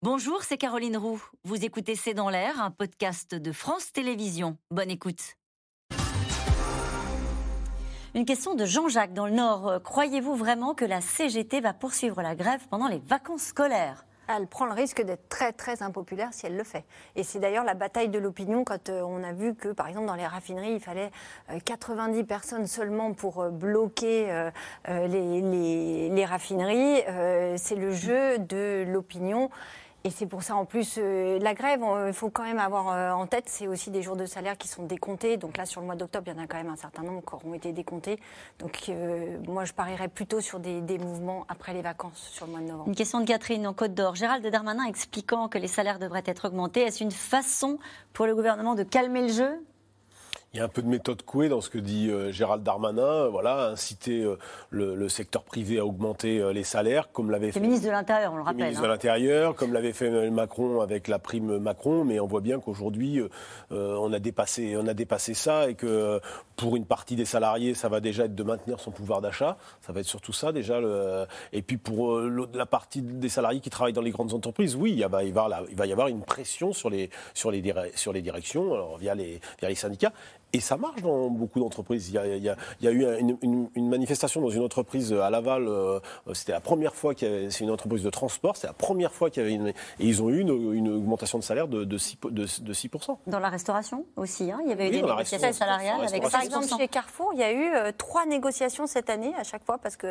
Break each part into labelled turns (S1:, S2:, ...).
S1: Bonjour, c'est Caroline Roux. Vous écoutez C'est dans l'air, un podcast de France Télévisions. Bonne écoute. Une question de Jean-Jacques dans le Nord. Croyez-vous vraiment que la CGT va poursuivre la grève pendant les vacances scolaires?
S2: Elle prend le risque d'être très très impopulaire si elle le fait. Et c'est d'ailleurs la bataille de l'opinion quand euh, on a vu que, par exemple, dans les raffineries, il fallait 90 euh, personnes seulement pour euh, bloquer les, les raffineries. c'est le jeu de l'opinion. Et c'est pour ça, en plus, euh, la grève, il faut quand même avoir euh, en tête, c'est aussi des jours de salaire qui sont décomptés. Donc là, sur le mois d'octobre, il y en a quand même un certain nombre qui auront été décomptés. Donc euh, moi, je parierais plutôt sur des, des, mouvements après les vacances, sur le mois de novembre.
S1: Une question de Catherine en Côte d'Or. Gérald Darmanin expliquant que les salaires devraient être augmentés. Est-ce une façon pour le gouvernement de calmer le jeu?
S3: Il y a un peu de méthode couée dans ce que dit euh, Gérald Darmanin, euh, voilà, inciter euh, le, secteur privé à augmenter les salaires, comme l'avait fait.
S1: Le ministre de l'Intérieur, on le rappelle. Le
S3: ministre de hein. l'Intérieur, comme l'avait fait Macron avec la prime Macron, mais on voit bien qu'aujourd'hui, on, a dépassé, on a dépassé ça et que pour une partie des salariés, ça va déjà être de maintenir son pouvoir d'achat. Ça va être surtout ça déjà. Le... Et puis pour la partie des salariés qui travaillent dans les grandes entreprises, oui, va, il va y avoir une pression sur les, sur les, sur les directions, alors via, les, via les syndicats. Et ça marche dans beaucoup d'entreprises. Il, y a, eu une, manifestation dans une entreprise à Laval. Euh, c'était la première fois qu'il y avait. C'est une entreprise de transport. C'est la première fois qu'il y avait une. Et ils ont eu une, augmentation de salaire de, de, 6, de, 6%.
S1: Dans la restauration aussi. Hein. il y avait eu des négociations salariales avec
S2: Par exemple, chez Carrefour, il y a eu euh, trois négociations cette année à chaque fois parce que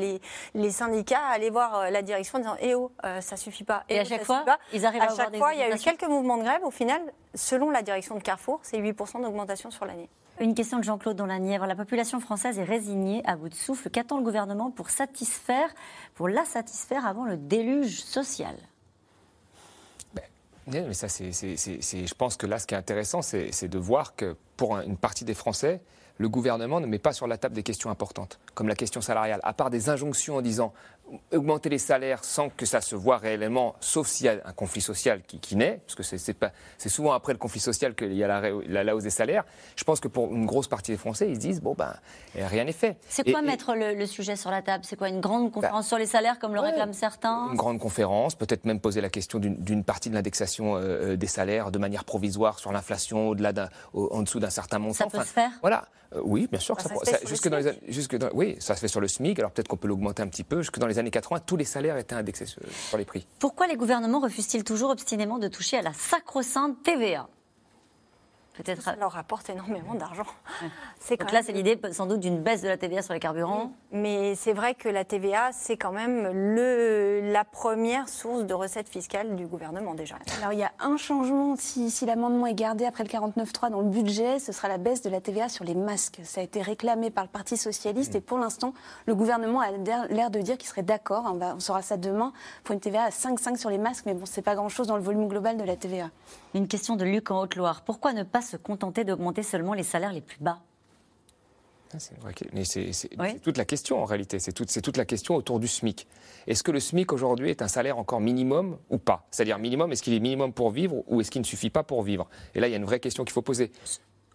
S2: les, les syndicats allaient voir euh, la direction en disant Eh oh, ça suffit pas.
S1: Et, à chaque fois, ils arrivent
S2: à,
S1: à
S2: chaque fois, il y a eu quelques mouvements de grève. Au final, selon la direction de Carrefour, c'est 8% d'augmentation
S1: Une question de Jean-Claude dans la Nièvre. La population française est résignée à bout de souffle. Qu'attend le gouvernement pour satisfaire, pour la satisfaire avant le déluge social?
S4: Ben, mais ça, c'est, je pense que là, ce qui est intéressant, c'est de voir que pour une partie des Français, le gouvernement ne met pas sur la table des questions importantes, comme la question salariale, à part des injonctions en disant augmenter les salaires sans que ça se voit réellement, sauf s'il y a un conflit social qui, naît, parce que c'est souvent après le conflit social qu'il y a la, hausse des salaires. Je pense que pour une grosse partie des Français, ils se disent bon ben rien n'est fait.
S1: C'est quoi mettre le, sujet sur la table? C'est quoi une grande conférence bah, sur les salaires comme le réclament certains?
S4: Une grande conférence, peut-être même poser la question d'une partie de l'indexation euh, euh, des salaires de manière provisoire sur l'inflation au-delà en dessous d'un certain montant. Ça
S1: peut se faire?
S4: Voilà, oui, bien sûr. Ça, jusque dans les, jusque dans, oui, ça se fait sur le SMIC. Alors peut-être qu'on peut l'augmenter un petit peu. Jusque dans les années 80, tous les salaires étaient indexés sur, sur les prix.
S1: Pourquoi les gouvernements refusent-ils toujours obstinément de toucher à la sacro-sainte TVA
S2: Peut-être. Ça leur rapporte énormément d'argent.
S1: Donc là, c'est l'idée sans doute d'une baisse de la TVA sur les carburants.
S2: Mais c'est vrai que la TVA, c'est quand même le, la première source de recettes fiscales du gouvernement déjà.
S5: Alors il y a un changement, si, si l'amendement est gardé après le 49.3 dans le budget, ce sera la baisse de la TVA sur les masques. Ça a été réclamé par le Parti Socialiste mmh. et pour l'instant, le gouvernement a l'air de dire qu'il serait d'accord, on, on saura ça demain, pour une TVA à 5,5 sur les masques, mais bon, c'est pas grand-chose dans le volume global de la TVA.
S1: Une question de Luc en Haute-Loire. Pourquoi ne pas se contenter d'augmenter seulement les salaires les plus bas
S4: ah, c'est toute la question en réalité, c'est toute, toute, la question autour du SMIC. Est-ce que le SMIC aujourd'hui est un salaire encore minimum ou pas? C'est-à-dire minimum, est-ce qu'il est minimum pour vivre ou est-ce qu'il ne suffit pas pour vivre? Et là, il y a une vraie question qu'il faut poser.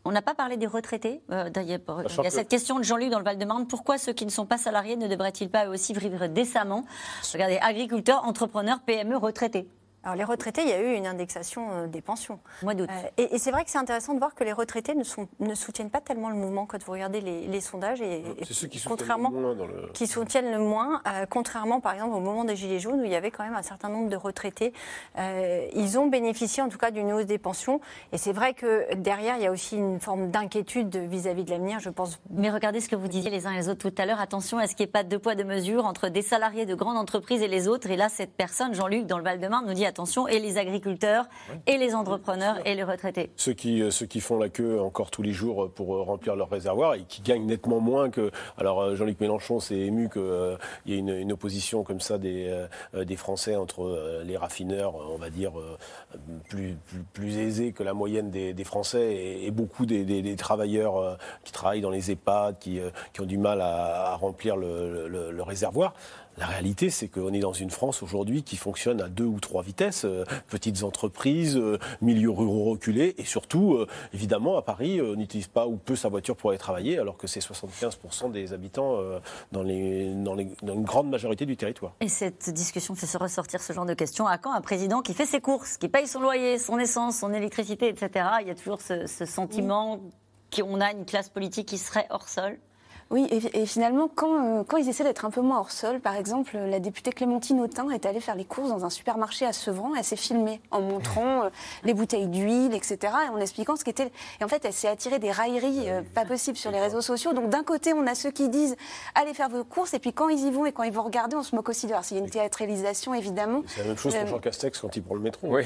S1: On n'a pas parlé des retraités. Euh, il y a, cette question de Jean-Luc dans le Val-de-Marne. Pourquoi ceux qui ne sont pas salariés ne devraient-ils pas aussi vivre décemment? Regardez, agriculteurs, entrepreneurs, PME, retraités.
S2: Alors les retraités, il y a eu une indexation euh, des pensions.
S1: Mois d'août.
S2: Euh, et, c'est vrai que c'est intéressant de voir que les retraités ne, sont, ne, soutiennent pas tellement le mouvement quand vous regardez les, sondages. Et,
S3: c'est ceux qui contrairement, soutiennent le moins. le...
S2: Qui soutiennent le moins, euh, contrairement par exemple au moment des Gilets jaunes où il y avait quand même un certain nombre de retraités. ils ont bénéficié en tout cas d'une hausse des pensions. Et c'est vrai que derrière, il y a aussi une forme d'inquiétude vis-à-vis de l'avenir, je pense.
S1: Mais regardez ce que vous disiez les uns et les autres tout à l'heure. Attention à ce qu'il n'y ait pas de deux poids, deux mesures entre des salariés de grandes entreprises et les autres. Et là, cette personne, Jean-Luc, dans le Val-de-Marne, nous dit attention, et les agriculteurs et les entrepreneurs et les retraités.
S3: Ceux qui, euh, ceux qui font la queue encore tous les jours pour euh, remplir leur réservoir et qui gagnent nettement moins que. Alors euh, Jean-Luc Mélenchon s'est ému qu'il y ait une, opposition comme ça des, des Français entre les raffineurs, on va dire, plus, plus, aisés que la moyenne des, Français et, beaucoup des, travailleurs qui travaillent dans les EHPAD, qui, qui ont du mal à, remplir le, le réservoir. La réalité, c'est qu'on est dans une France aujourd'hui qui fonctionne à deux ou trois vitesses. euh, petites entreprises, euh, milieux ruraux reculés, et surtout, euh, évidemment, à Paris, euh, on n'utilise pas ou peu sa voiture pour aller travailler, alors que c'est 75% des habitants euh, dans, les, dans, les- dans une grande majorité du territoire.
S1: Et cette discussion fait se ressortir ce genre de questions. À quand un président qui fait ses courses, qui paye son loyer, son essence, son électricité, etc. Il y a toujours ce, ce sentiment qu'on a une classe politique qui serait hors sol?
S5: Oui, et, et finalement, quand, euh, quand ils essaient d'être un peu moins hors sol, par exemple, euh, la députée Clémentine Autain est allée faire les courses dans un supermarché à Sevran. Elle s'est filmée en montrant euh, les bouteilles d'huile, etc. et en expliquant ce qu'était. Et en fait, elle s'est attirée des railleries euh, pas possibles sur les réseaux sociaux. Donc d'un côté, on a ceux qui disent allez faire vos courses, et puis quand ils y vont et quand ils vont regarder, on se moque aussi de leur. S'il y a une théâtralisation, évidemment.
S3: C'est la même chose pour Jean Castex quand il prend le métro.
S4: Oui.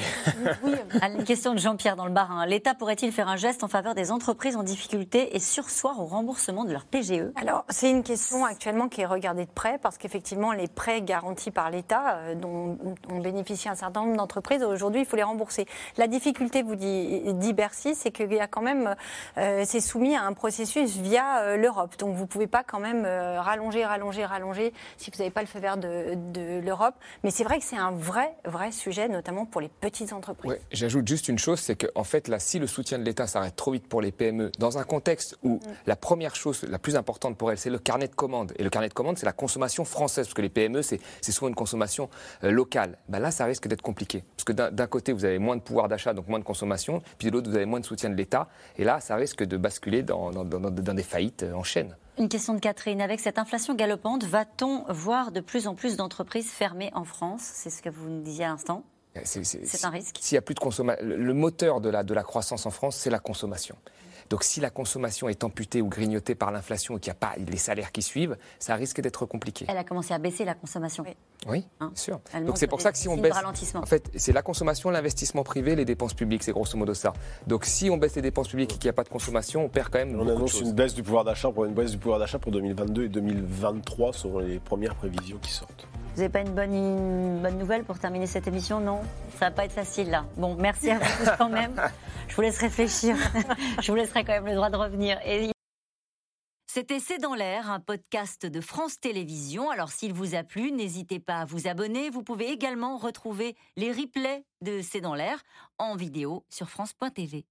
S5: Oui,
S1: À Une question de Jean-Pierre dans le Barin. L'État pourrait-il faire un geste en faveur des entreprises en difficulté et sursoir au remboursement de leur PGE
S2: Alors, c'est une question actuellement qui est regardée de près parce qu'effectivement, les prêts garantis par l'État, euh, dont ont bénéficié un certain nombre d'entreprises, aujourd'hui, il faut les rembourser. La difficulté, vous dit, dit Bercy, c'est qu'il y a quand même, euh, c'est soumis à un processus via euh, l'Europe. Donc, vous ne pouvez pas quand même euh, rallonger, rallonger, rallonger si vous n'avez pas le feu vert de, de l'Europe. Mais c'est vrai que c'est un vrai, vrai sujet, notamment pour les petites entreprises.
S4: Ouais, J'ajoute juste une chose, c'est qu'en fait, là, si le soutien de l'État s'arrête trop vite pour les PME, dans un contexte où la première chose, la plus importante pour elles, c'est le carnet de commandes. Et le carnet de commandes, c'est la consommation française, parce que les PME, c'est souvent une consommation euh, locale. Ben là, ça risque d'être compliqué. Parce que d'un côté, vous avez moins de pouvoir d'achat, donc moins de consommation, puis de l'autre, vous avez moins de soutien de l'État. Et là, ça risque de basculer dans, dans- dans- dans des faillites euh, en chaîne.
S1: Une question de Catherine. Avec cette inflation galopante, va-t-on voir de plus en plus d'entreprises fermées en France? C'est ce que vous nous disiez à l'instant.
S4: C'est
S1: un risque.
S4: S'il y a plus de consommation, le moteur de la, de la croissance en France, c'est la consommation. Donc si la consommation est amputée ou grignotée par l'inflation et qu'il n'y a pas les salaires qui suivent, ça risque d'être compliqué.
S1: Elle a commencé à baisser la consommation.
S2: Oui.
S4: Oui,
S1: Hein.
S4: bien sûr.
S1: Elle
S4: Donc c'est pour ça que si on baisse,
S1: ralentissement.
S4: en fait, c'est la consommation, l'investissement privé, les dépenses publiques, c'est grosso modo ça. Donc si on baisse les dépenses publiques et qu'il n'y a pas de consommation, on perd quand même
S3: On annonce une baisse du pouvoir d'achat pour une baisse du pouvoir d'achat pour 2022 et 2023 selon les premières prévisions qui sortent.
S1: Vous n'avez pas une bonne, une bonne nouvelle pour terminer cette émission Non Ça va pas être facile là. Bon, merci à vous tous quand même. Je vous laisse réfléchir. Je vous laisserai quand même le droit de revenir. Et
S6: C'était C'est dans l'air, un podcast de France Télévisions. Alors s'il vous a plu, n'hésitez pas à vous abonner. Vous pouvez également retrouver les replays de C'est dans l'air en vidéo sur France.tv.